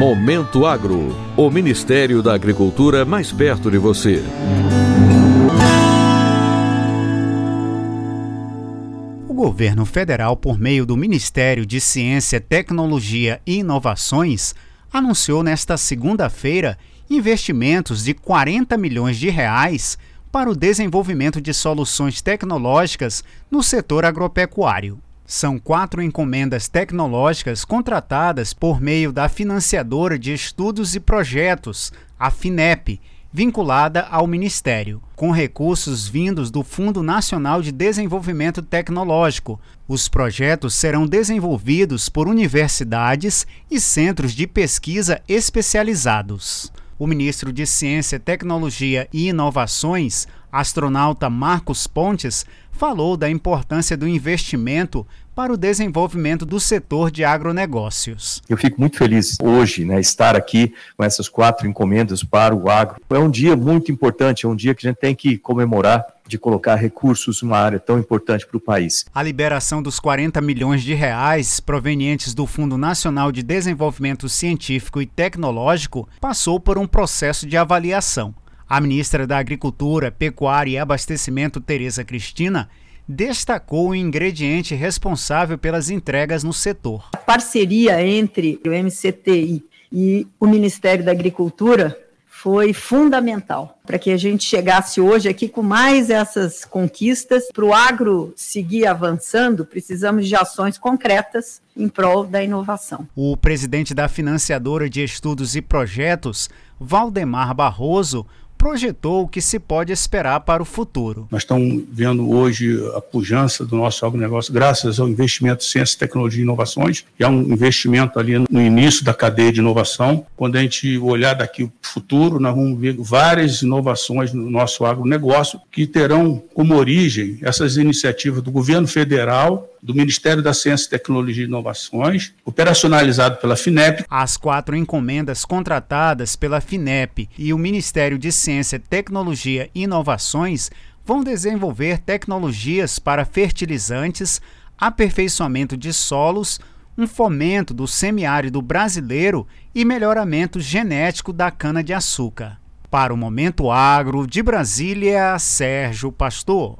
Momento Agro, o Ministério da Agricultura mais perto de você. O governo federal, por meio do Ministério de Ciência, Tecnologia e Inovações, anunciou nesta segunda-feira investimentos de 40 milhões de reais para o desenvolvimento de soluções tecnológicas no setor agropecuário. São quatro encomendas tecnológicas contratadas por meio da financiadora de estudos e projetos, a FINEP, vinculada ao Ministério, com recursos vindos do Fundo Nacional de Desenvolvimento Tecnológico. Os projetos serão desenvolvidos por universidades e centros de pesquisa especializados. O ministro de Ciência, Tecnologia e Inovações, astronauta Marcos Pontes, falou da importância do investimento para o desenvolvimento do setor de agronegócios. Eu fico muito feliz hoje, né, estar aqui com essas quatro encomendas para o agro. É um dia muito importante, é um dia que a gente tem que comemorar de colocar recursos numa área tão importante para o país. A liberação dos 40 milhões de reais provenientes do Fundo Nacional de Desenvolvimento Científico e Tecnológico passou por um processo de avaliação. A ministra da Agricultura, Pecuária e Abastecimento, Tereza Cristina, destacou o ingrediente responsável pelas entregas no setor. A parceria entre o MCTI e o Ministério da Agricultura foi fundamental para que a gente chegasse hoje aqui com mais essas conquistas. Para o agro seguir avançando, precisamos de ações concretas em prol da inovação. O presidente da financiadora de estudos e projetos, Valdemar Barroso, projetou o que se pode esperar para o futuro. Nós estamos vendo hoje a pujança do nosso agronegócio graças ao investimento em ciência, tecnologia e inovações, que é um investimento ali no início da cadeia de inovação. Quando a gente olhar daqui o futuro, nós vamos ver várias inovações no nosso agronegócio que terão como origem essas iniciativas do governo federal do Ministério da Ciência, Tecnologia e Inovações, operacionalizado pela FINEP. As quatro encomendas contratadas pela FINEP e o Ministério de Ciência, Tecnologia e Inovações vão desenvolver tecnologias para fertilizantes, aperfeiçoamento de solos, um fomento do semiárido brasileiro e melhoramento genético da cana-de-açúcar. Para o Momento Agro, de Brasília, Sérgio Pastor.